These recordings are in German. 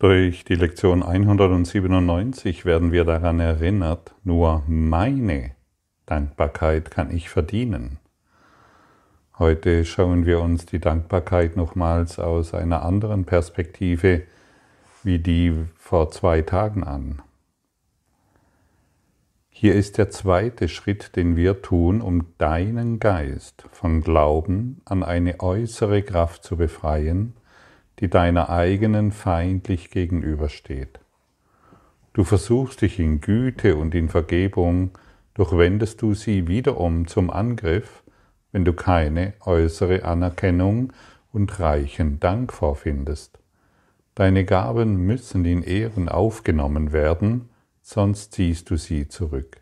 Durch die Lektion 197 werden wir daran erinnert, nur meine Dankbarkeit kann ich verdienen. Heute schauen wir uns die Dankbarkeit nochmals aus einer anderen Perspektive wie die vor zwei Tagen an. Hier ist der zweite Schritt, den wir tun, um deinen Geist von Glauben an eine äußere Kraft zu befreien, die deiner eigenen feindlich gegenübersteht. Du versuchst dich in Güte und in Vergebung, doch wendest du sie wiederum zum Angriff, wenn du keine äußere Anerkennung und reichen Dank vorfindest. Deine Gaben müssen in Ehren aufgenommen werden, sonst ziehst du sie zurück.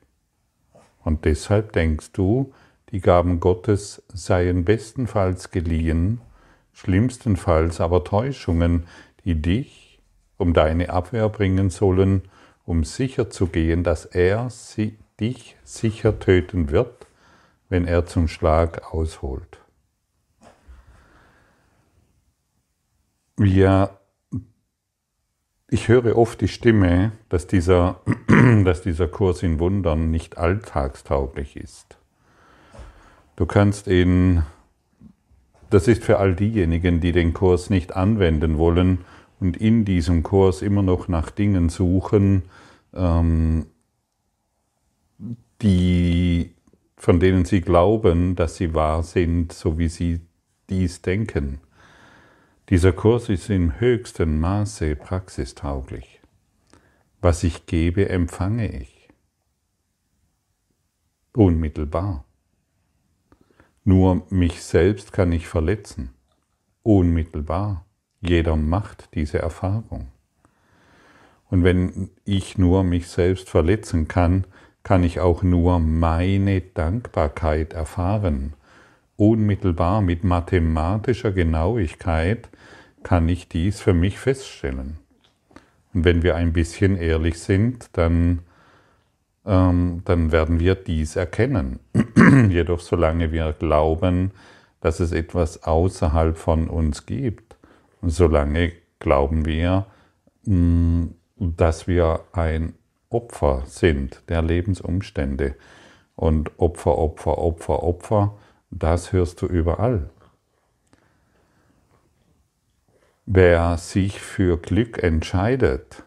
Und deshalb denkst du, die Gaben Gottes seien bestenfalls geliehen schlimmstenfalls aber Täuschungen, die dich um deine Abwehr bringen sollen, um sicher zu gehen, dass er sie, dich sicher töten wird, wenn er zum Schlag ausholt. Wir, ich höre oft die Stimme, dass dieser, dass dieser Kurs in Wundern nicht alltagstauglich ist. Du kannst ihn das ist für all diejenigen, die den Kurs nicht anwenden wollen und in diesem Kurs immer noch nach Dingen suchen, ähm, die, von denen sie glauben, dass sie wahr sind, so wie sie dies denken. Dieser Kurs ist im höchsten Maße praxistauglich. Was ich gebe, empfange ich. Unmittelbar. Nur mich selbst kann ich verletzen. Unmittelbar. Jeder macht diese Erfahrung. Und wenn ich nur mich selbst verletzen kann, kann ich auch nur meine Dankbarkeit erfahren. Unmittelbar mit mathematischer Genauigkeit kann ich dies für mich feststellen. Und wenn wir ein bisschen ehrlich sind, dann ähm, dann werden wir dies erkennen. Jedoch solange wir glauben, dass es etwas außerhalb von uns gibt, solange glauben wir, mm, dass wir ein Opfer sind der Lebensumstände. Und Opfer, Opfer, Opfer, Opfer, das hörst du überall. Wer sich für Glück entscheidet,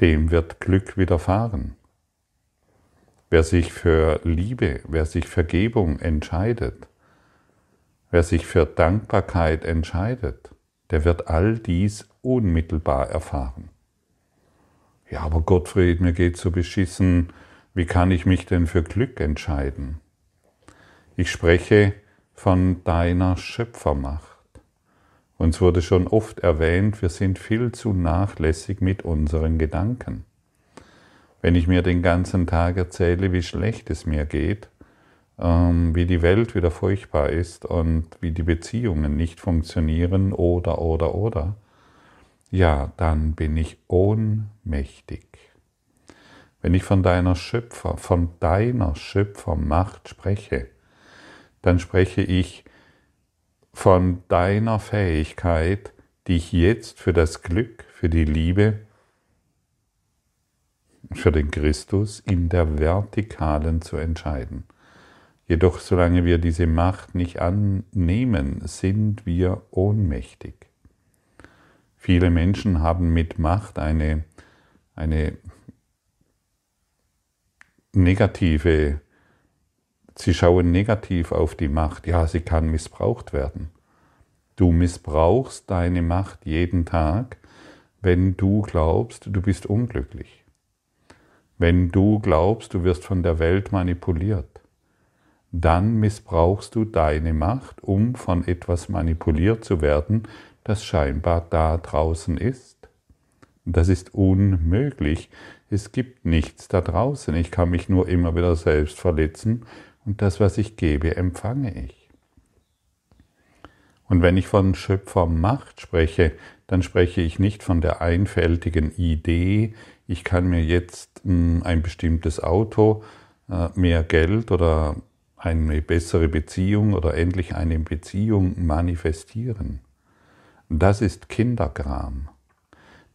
dem wird Glück widerfahren. Wer sich für Liebe, wer sich Vergebung entscheidet, wer sich für Dankbarkeit entscheidet, der wird all dies unmittelbar erfahren. Ja, aber Gottfried, mir geht so beschissen, wie kann ich mich denn für Glück entscheiden? Ich spreche von deiner Schöpfermacht. Uns wurde schon oft erwähnt, wir sind viel zu nachlässig mit unseren Gedanken. Wenn ich mir den ganzen Tag erzähle, wie schlecht es mir geht, ähm, wie die Welt wieder furchtbar ist und wie die Beziehungen nicht funktionieren oder, oder, oder, ja, dann bin ich ohnmächtig. Wenn ich von deiner Schöpfer, von deiner Schöpfermacht spreche, dann spreche ich von deiner Fähigkeit, dich jetzt für das Glück, für die Liebe, für den Christus in der Vertikalen zu entscheiden. Jedoch solange wir diese Macht nicht annehmen, sind wir ohnmächtig. Viele Menschen haben mit Macht eine, eine negative, sie schauen negativ auf die Macht. Ja, sie kann missbraucht werden. Du missbrauchst deine Macht jeden Tag, wenn du glaubst, du bist unglücklich wenn du glaubst, du wirst von der Welt manipuliert, dann missbrauchst du deine Macht, um von etwas manipuliert zu werden, das scheinbar da draußen ist. Das ist unmöglich. Es gibt nichts da draußen. Ich kann mich nur immer wieder selbst verletzen und das, was ich gebe, empfange ich. Und wenn ich von Schöpfermacht spreche, dann spreche ich nicht von der einfältigen Idee, ich kann mir jetzt hm, ein bestimmtes Auto, äh, mehr Geld oder eine bessere Beziehung oder endlich eine Beziehung manifestieren. Das ist Kinderkram.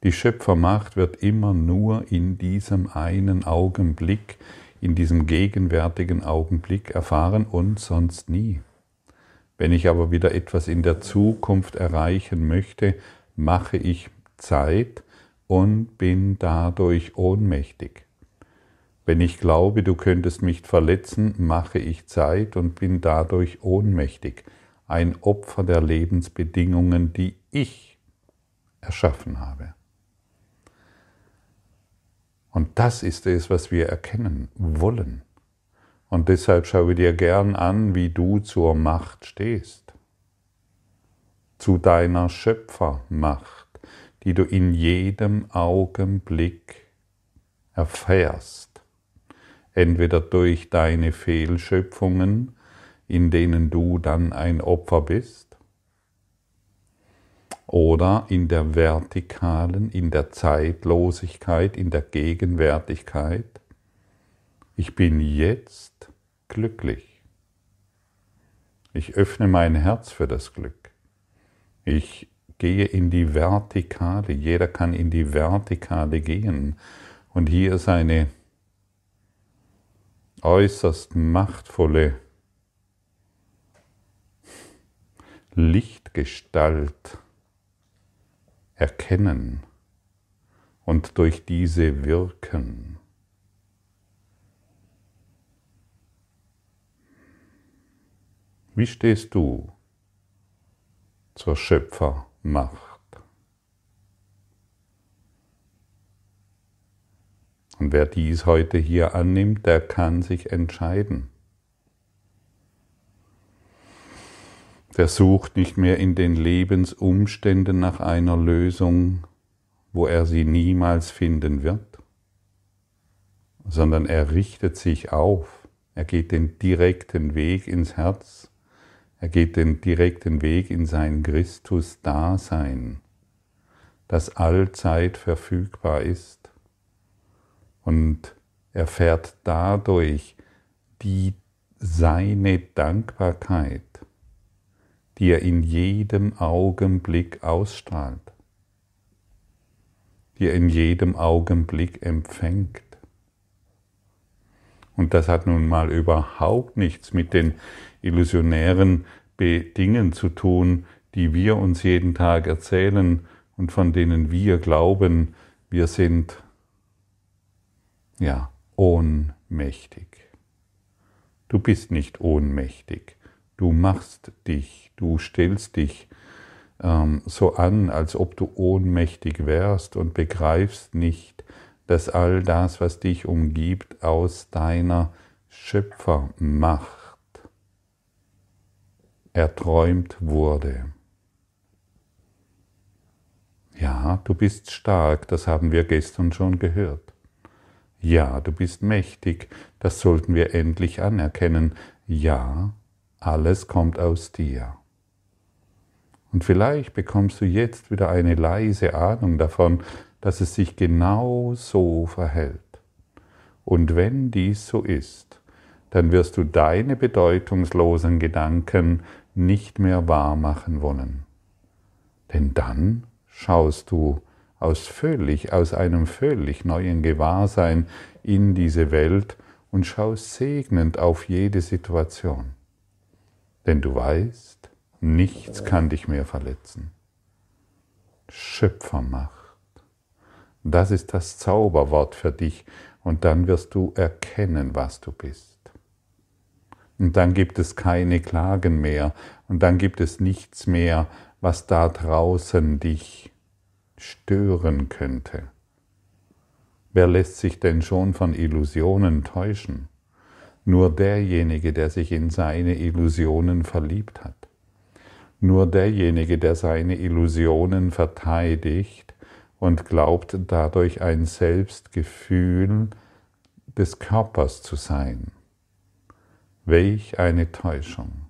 Die Schöpfermacht wird immer nur in diesem einen Augenblick, in diesem gegenwärtigen Augenblick erfahren und sonst nie. Wenn ich aber wieder etwas in der Zukunft erreichen möchte, mache ich Zeit und bin dadurch ohnmächtig. Wenn ich glaube, du könntest mich verletzen, mache ich Zeit und bin dadurch ohnmächtig, ein Opfer der Lebensbedingungen, die ich erschaffen habe. Und das ist es, was wir erkennen wollen. Und deshalb schaue dir gern an, wie du zur Macht stehst. Zu deiner Schöpfermacht, die du in jedem Augenblick erfährst. Entweder durch deine Fehlschöpfungen, in denen du dann ein Opfer bist, oder in der Vertikalen, in der Zeitlosigkeit, in der Gegenwärtigkeit. Ich bin jetzt glücklich. Ich öffne mein Herz für das Glück. Ich gehe in die Vertikale. Jeder kann in die Vertikale gehen. Und hier ist eine äußerst machtvolle Lichtgestalt erkennen und durch diese wirken. Wie stehst du zur Schöpfermacht? Und wer dies heute hier annimmt, der kann sich entscheiden. der sucht nicht mehr in den Lebensumständen nach einer Lösung, wo er sie niemals finden wird, sondern er richtet sich auf, er geht den direkten Weg ins Herz, er geht den direkten Weg in sein Christus-Dasein, das allzeit verfügbar ist und erfährt dadurch die seine Dankbarkeit die er in jedem Augenblick ausstrahlt, die er in jedem Augenblick empfängt. Und das hat nun mal überhaupt nichts mit den illusionären Dingen zu tun, die wir uns jeden Tag erzählen und von denen wir glauben, wir sind ja ohnmächtig. Du bist nicht ohnmächtig. Du machst dich, du stellst dich ähm, so an, als ob du ohnmächtig wärst und begreifst nicht, dass all das, was dich umgibt, aus deiner Schöpfermacht erträumt wurde. Ja, du bist stark, das haben wir gestern schon gehört. Ja, du bist mächtig, das sollten wir endlich anerkennen. Ja, alles kommt aus dir. Und vielleicht bekommst du jetzt wieder eine leise Ahnung davon, dass es sich genau so verhält. Und wenn dies so ist, dann wirst du deine bedeutungslosen Gedanken nicht mehr wahr machen wollen. Denn dann schaust du aus völlig, aus einem völlig neuen Gewahrsein in diese Welt und schaust segnend auf jede Situation. Denn du weißt, nichts kann dich mehr verletzen. Schöpfermacht. Das ist das Zauberwort für dich und dann wirst du erkennen, was du bist. Und dann gibt es keine Klagen mehr und dann gibt es nichts mehr, was da draußen dich stören könnte. Wer lässt sich denn schon von Illusionen täuschen? Nur derjenige, der sich in seine Illusionen verliebt hat. Nur derjenige, der seine Illusionen verteidigt und glaubt dadurch ein Selbstgefühl des Körpers zu sein. Welch eine Täuschung.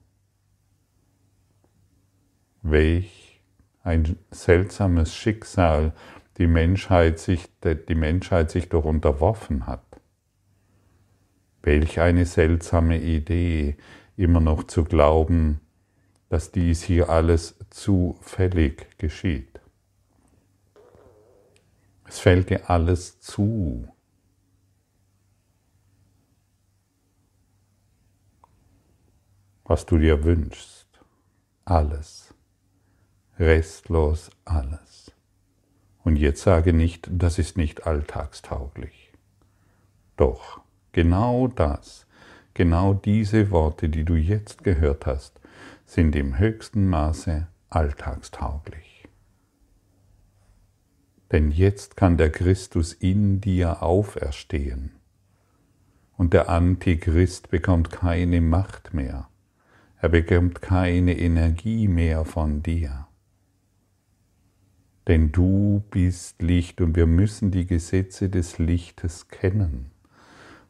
Welch ein seltsames Schicksal die Menschheit sich, die Menschheit sich doch unterworfen hat. Welch eine seltsame Idee, immer noch zu glauben, dass dies hier alles zufällig geschieht. Es fällt dir alles zu. Was du dir wünschst. Alles. Restlos alles. Und jetzt sage nicht, das ist nicht alltagstauglich. Doch, genau das, genau diese Worte, die du jetzt gehört hast, sind im höchsten Maße alltagstauglich. Denn jetzt kann der Christus in dir auferstehen und der Antichrist bekommt keine Macht mehr, er bekommt keine Energie mehr von dir. Denn du bist Licht und wir müssen die Gesetze des Lichtes kennen.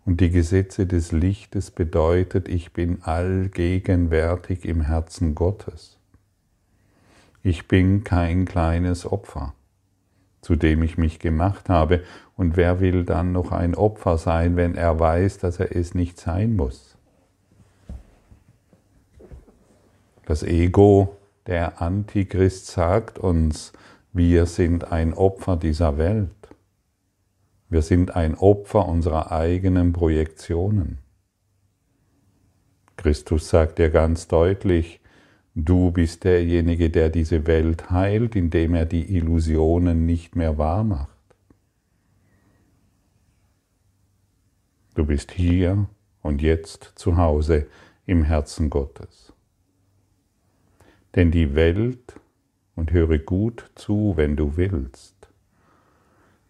Und die Gesetze des Lichtes bedeutet, ich bin allgegenwärtig im Herzen Gottes. Ich bin kein kleines Opfer, zu dem ich mich gemacht habe. Und wer will dann noch ein Opfer sein, wenn er weiß, dass er es nicht sein muss? Das Ego, der Antichrist, sagt uns, wir sind ein Opfer dieser Welt. Wir sind ein Opfer unserer eigenen Projektionen. Christus sagt dir ganz deutlich, du bist derjenige, der diese Welt heilt, indem er die Illusionen nicht mehr wahr macht. Du bist hier und jetzt zu Hause im Herzen Gottes. Denn die Welt, und höre gut zu, wenn du willst,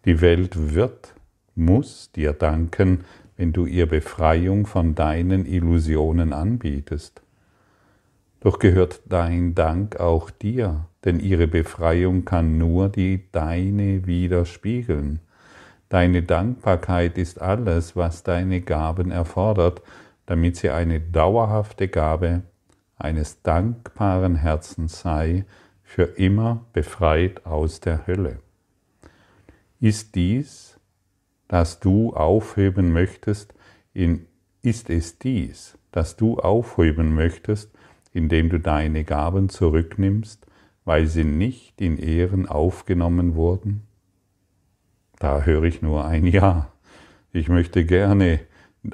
die Welt wird, muss dir danken, wenn du ihr Befreiung von deinen Illusionen anbietest. Doch gehört dein Dank auch dir, denn ihre Befreiung kann nur die deine widerspiegeln. Deine Dankbarkeit ist alles, was deine Gaben erfordert, damit sie eine dauerhafte Gabe eines dankbaren Herzens sei, für immer befreit aus der Hölle. Ist dies, dass du aufheben möchtest, in, ist es dies, dass du aufheben möchtest, indem du deine Gaben zurücknimmst, weil sie nicht in Ehren aufgenommen wurden? Da höre ich nur ein Ja. Ich möchte gerne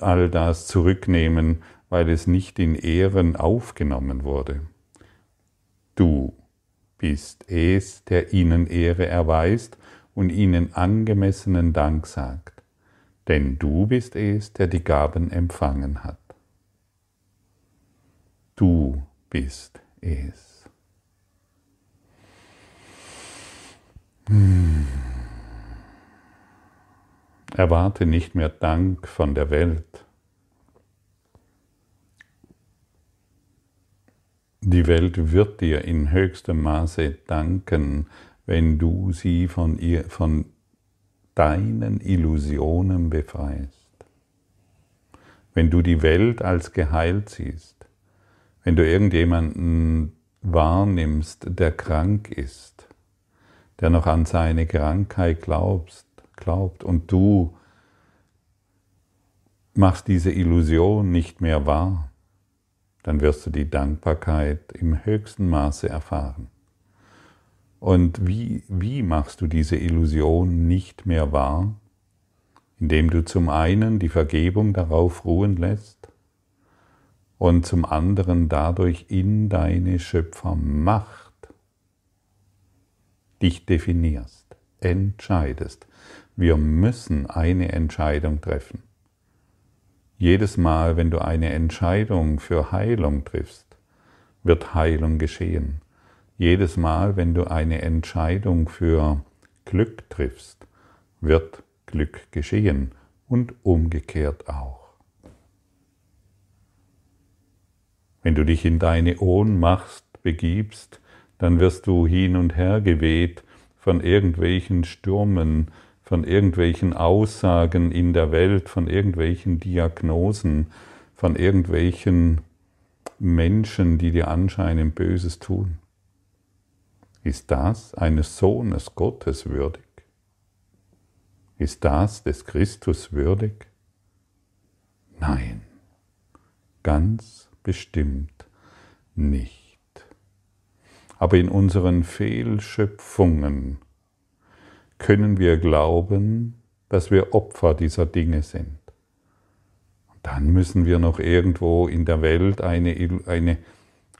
all das zurücknehmen, weil es nicht in Ehren aufgenommen wurde. Du bist es, der ihnen Ehre erweist und ihnen angemessenen Dank sagt, denn du bist es, der die Gaben empfangen hat. Du bist es. Hm. Erwarte nicht mehr Dank von der Welt. Die Welt wird dir in höchstem Maße danken, wenn du sie von, ihr, von deinen Illusionen befreist. Wenn du die Welt als geheilt siehst, wenn du irgendjemanden wahrnimmst, der krank ist, der noch an seine Krankheit glaubst, glaubt und du machst diese Illusion nicht mehr wahr, dann wirst du die Dankbarkeit im höchsten Maße erfahren. Und wie, wie machst du diese Illusion nicht mehr wahr? Indem du zum einen die Vergebung darauf ruhen lässt und zum anderen dadurch in deine Schöpfermacht dich definierst, entscheidest. Wir müssen eine Entscheidung treffen. Jedes Mal, wenn du eine Entscheidung für Heilung triffst, wird Heilung geschehen. Jedes Mal, wenn du eine Entscheidung für Glück triffst, wird Glück geschehen und umgekehrt auch. Wenn du dich in deine Ohnmacht begibst, dann wirst du hin und her geweht von irgendwelchen Stürmen, von irgendwelchen Aussagen in der Welt, von irgendwelchen Diagnosen, von irgendwelchen Menschen, die dir anscheinend Böses tun. Ist das eines Sohnes Gottes würdig? Ist das des Christus würdig? Nein, ganz bestimmt nicht. Aber in unseren Fehlschöpfungen können wir glauben, dass wir Opfer dieser Dinge sind. Dann müssen wir noch irgendwo in der Welt eine, eine,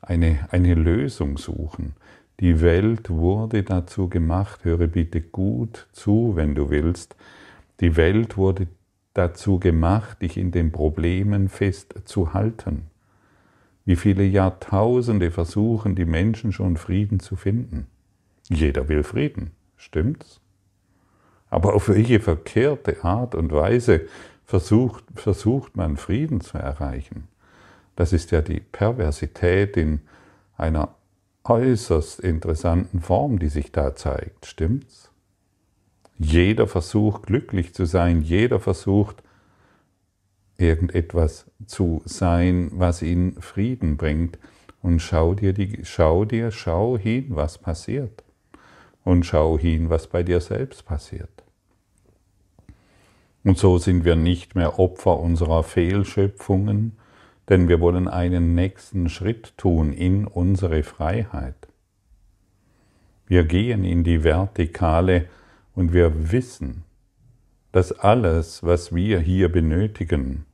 eine, eine Lösung suchen. Die Welt wurde dazu gemacht, höre bitte gut zu, wenn du willst, die Welt wurde dazu gemacht, dich in den Problemen festzuhalten. Wie viele Jahrtausende versuchen die Menschen schon Frieden zu finden? Jeder will Frieden, stimmt's? Aber auf welche verkehrte Art und Weise versucht, versucht man Frieden zu erreichen? Das ist ja die Perversität in einer äußerst interessanten Form, die sich da zeigt, stimmt's? Jeder versucht glücklich zu sein, jeder versucht irgendetwas zu sein, was ihn Frieden bringt. Und schau dir, die, schau dir, schau hin, was passiert. Und schau hin, was bei dir selbst passiert. Und so sind wir nicht mehr Opfer unserer Fehlschöpfungen, denn wir wollen einen nächsten Schritt tun in unsere Freiheit. Wir gehen in die Vertikale und wir wissen, dass alles, was wir hier benötigen,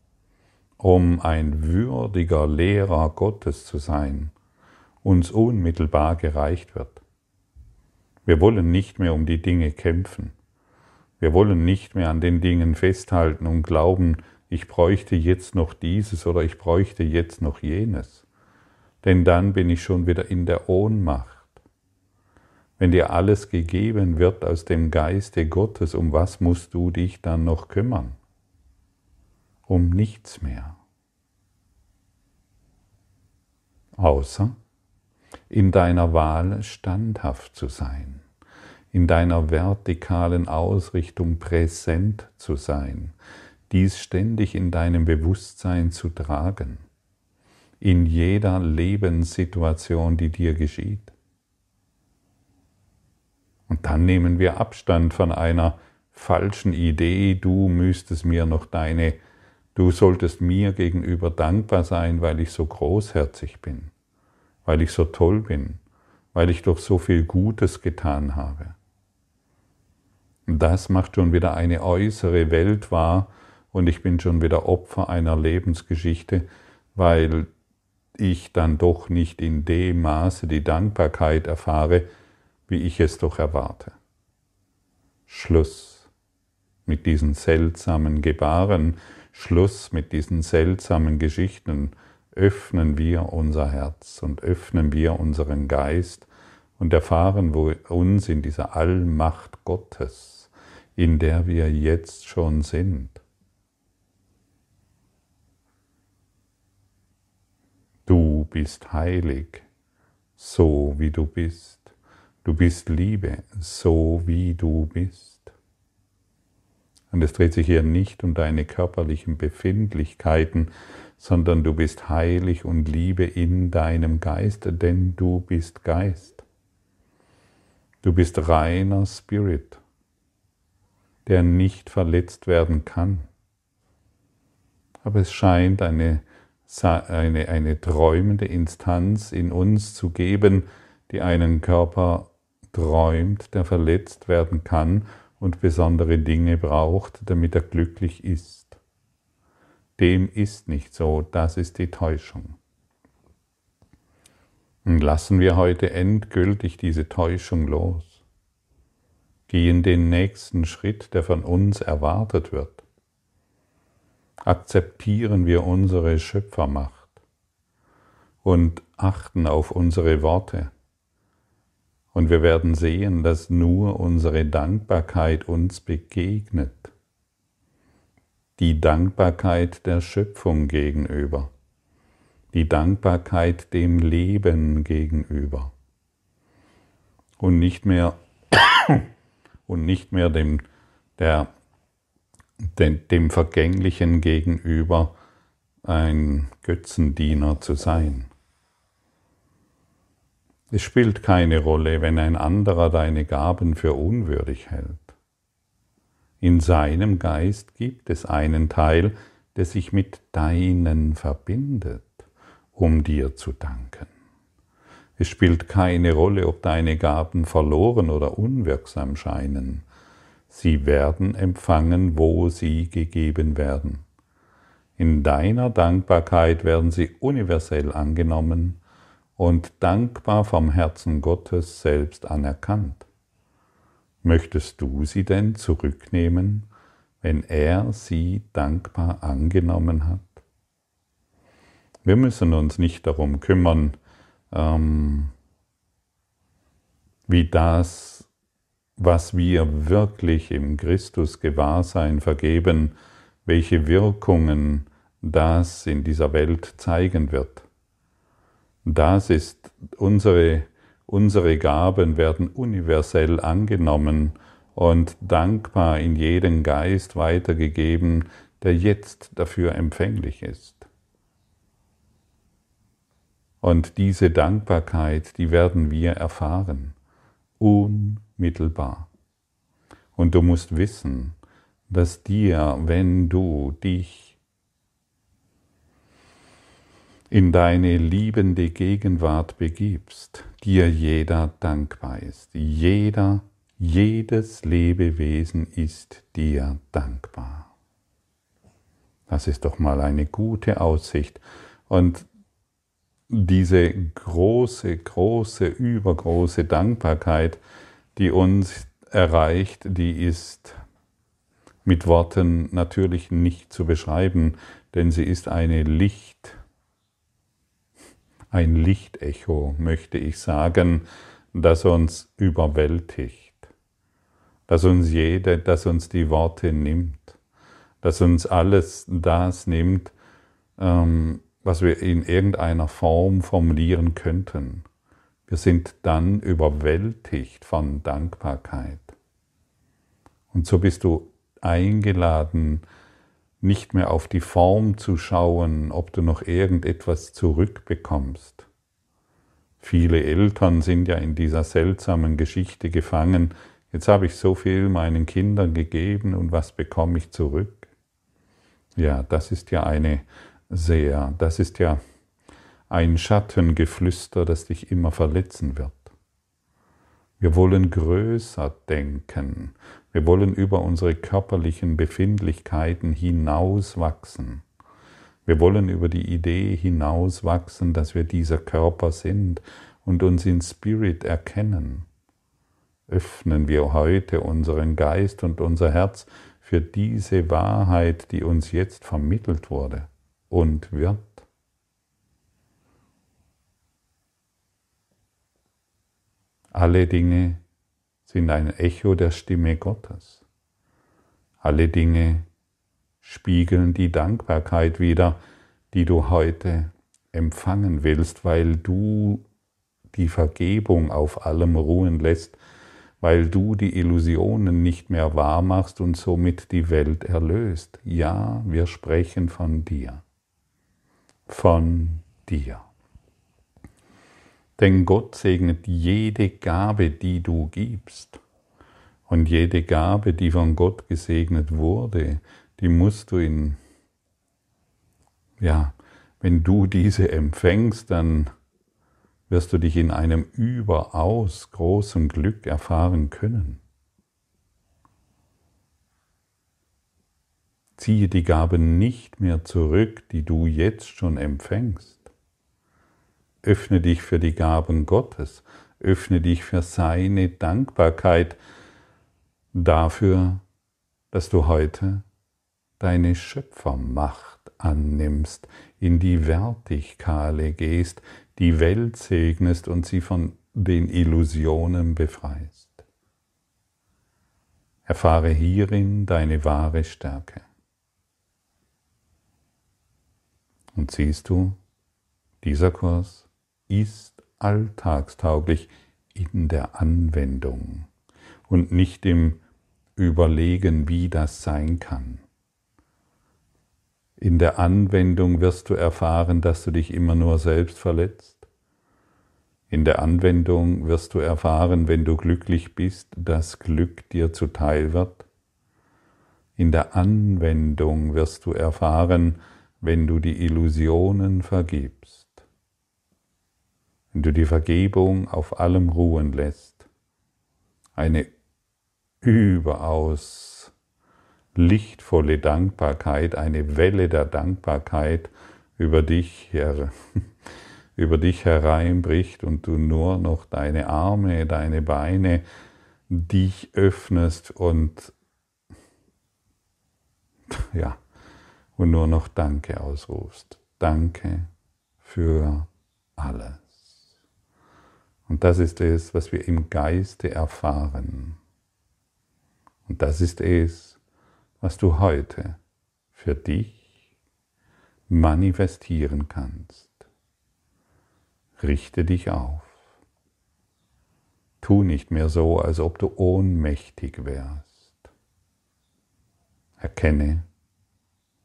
um ein würdiger Lehrer Gottes zu sein, uns unmittelbar gereicht wird. Wir wollen nicht mehr um die Dinge kämpfen. Wir wollen nicht mehr an den Dingen festhalten und glauben, ich bräuchte jetzt noch dieses oder ich bräuchte jetzt noch jenes. Denn dann bin ich schon wieder in der Ohnmacht. Wenn dir alles gegeben wird aus dem Geiste Gottes, um was musst du dich dann noch kümmern? Um nichts mehr. Außer in deiner Wahl standhaft zu sein, in deiner vertikalen Ausrichtung präsent zu sein, dies ständig in deinem Bewusstsein zu tragen, in jeder Lebenssituation, die dir geschieht. Und dann nehmen wir Abstand von einer falschen Idee, du müsstest mir noch deine, du solltest mir gegenüber dankbar sein, weil ich so großherzig bin, weil ich so toll bin, weil ich doch so viel Gutes getan habe. Das macht schon wieder eine äußere Welt wahr und ich bin schon wieder Opfer einer Lebensgeschichte, weil ich dann doch nicht in dem Maße die Dankbarkeit erfahre, wie ich es doch erwarte. Schluss mit diesen seltsamen Gebaren, Schluss mit diesen seltsamen Geschichten, öffnen wir unser Herz und öffnen wir unseren Geist und erfahren uns in dieser Allmacht Gottes, in der wir jetzt schon sind. Du bist heilig, so wie du bist. Du bist Liebe, so wie du bist. Und es dreht sich hier nicht um deine körperlichen Befindlichkeiten, sondern du bist heilig und Liebe in deinem Geist, denn du bist Geist. Du bist reiner Spirit, der nicht verletzt werden kann. Aber es scheint eine, eine, eine träumende Instanz in uns zu geben, die einen Körper träumt, der verletzt werden kann und besondere Dinge braucht, damit er glücklich ist. Dem ist nicht so, das ist die Täuschung. Und lassen wir heute endgültig diese Täuschung los. Gehen den nächsten Schritt, der von uns erwartet wird. Akzeptieren wir unsere Schöpfermacht und achten auf unsere Worte und wir werden sehen, dass nur unsere Dankbarkeit uns begegnet. Die Dankbarkeit der Schöpfung gegenüber. Die Dankbarkeit dem Leben gegenüber. Und nicht mehr, und nicht mehr dem, der, dem, dem Vergänglichen gegenüber ein Götzendiener zu sein. Es spielt keine Rolle, wenn ein anderer deine Gaben für unwürdig hält. In seinem Geist gibt es einen Teil, der sich mit deinen verbindet, um dir zu danken. Es spielt keine Rolle, ob deine Gaben verloren oder unwirksam scheinen. Sie werden empfangen, wo sie gegeben werden. In deiner Dankbarkeit werden sie universell angenommen und dankbar vom Herzen Gottes selbst anerkannt. Möchtest du sie denn zurücknehmen, wenn er sie dankbar angenommen hat? Wir müssen uns nicht darum kümmern, ähm, wie das was wir wirklich im Christus Gewahrsein vergeben, welche Wirkungen das in dieser Welt zeigen wird. Das ist unsere, unsere Gaben werden universell angenommen und dankbar in jeden Geist weitergegeben, der jetzt dafür empfänglich ist. Und diese Dankbarkeit, die werden wir erfahren, unmittelbar. Und du musst wissen, dass dir, wenn du dich in deine liebende Gegenwart begibst, dir jeder dankbar ist. Jeder, jedes Lebewesen ist dir dankbar. Das ist doch mal eine gute Aussicht. Und diese große, große, übergroße Dankbarkeit, die uns erreicht, die ist mit Worten natürlich nicht zu beschreiben, denn sie ist eine Licht, ein Lichtecho, möchte ich sagen, das uns überwältigt, das uns jede, das uns die Worte nimmt, das uns alles das nimmt, ähm, was wir in irgendeiner Form formulieren könnten. Wir sind dann überwältigt von Dankbarkeit. Und so bist du eingeladen, nicht mehr auf die Form zu schauen, ob du noch irgendetwas zurückbekommst. Viele Eltern sind ja in dieser seltsamen Geschichte gefangen. Jetzt habe ich so viel meinen Kindern gegeben und was bekomme ich zurück? Ja, das ist ja eine sehr. Das ist ja ein Schattengeflüster, das dich immer verletzen wird. Wir wollen größer denken. Wir wollen über unsere körperlichen Befindlichkeiten hinauswachsen. Wir wollen über die Idee hinauswachsen, dass wir dieser Körper sind und uns in Spirit erkennen. Öffnen wir heute unseren Geist und unser Herz für diese Wahrheit, die uns jetzt vermittelt wurde und wird. Alle Dinge sind ein Echo der Stimme Gottes. Alle Dinge spiegeln die Dankbarkeit wider, die du heute empfangen willst, weil du die Vergebung auf allem ruhen lässt, weil du die Illusionen nicht mehr wahr machst und somit die Welt erlöst. Ja, wir sprechen von dir von dir. Denn Gott segnet jede Gabe, die du gibst. Und jede Gabe, die von Gott gesegnet wurde, die musst du in, ja, wenn du diese empfängst, dann wirst du dich in einem überaus großen Glück erfahren können. Ziehe die Gaben nicht mehr zurück, die du jetzt schon empfängst. Öffne dich für die Gaben Gottes, öffne dich für seine Dankbarkeit dafür, dass du heute deine Schöpfermacht annimmst, in die Vertikale gehst, die Welt segnest und sie von den Illusionen befreist. Erfahre hierin deine wahre Stärke. Und siehst du, dieser Kurs ist alltagstauglich in der Anwendung und nicht im Überlegen, wie das sein kann. In der Anwendung wirst du erfahren, dass du dich immer nur selbst verletzt. In der Anwendung wirst du erfahren, wenn du glücklich bist, dass Glück dir zuteil wird. In der Anwendung wirst du erfahren, wenn du die Illusionen vergibst, wenn du die Vergebung auf allem ruhen lässt, eine überaus lichtvolle Dankbarkeit, eine Welle der Dankbarkeit über dich, über dich hereinbricht und du nur noch deine Arme, deine Beine, dich öffnest und ja, und nur noch Danke ausrufst. Danke für alles. Und das ist es, was wir im Geiste erfahren. Und das ist es, was du heute für dich manifestieren kannst. Richte dich auf. Tu nicht mehr so, als ob du ohnmächtig wärst. Erkenne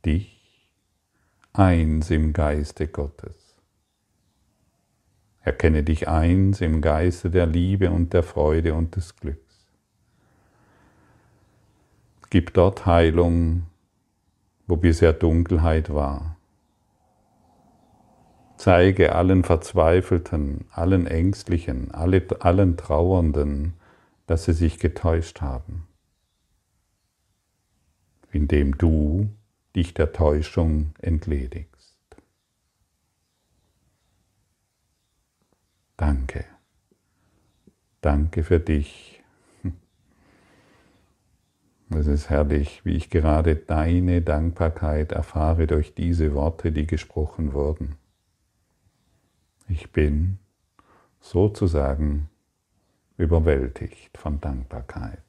dich eins im Geiste Gottes. Erkenne dich eins im Geiste der Liebe und der Freude und des Glücks. Gib dort Heilung, wo bisher Dunkelheit war. Zeige allen Verzweifelten, allen Ängstlichen, allen Trauernden, dass sie sich getäuscht haben, indem du dich der Täuschung entledigst. Danke. Danke für dich. Es ist herrlich, wie ich gerade deine Dankbarkeit erfahre durch diese Worte, die gesprochen wurden. Ich bin sozusagen überwältigt von Dankbarkeit.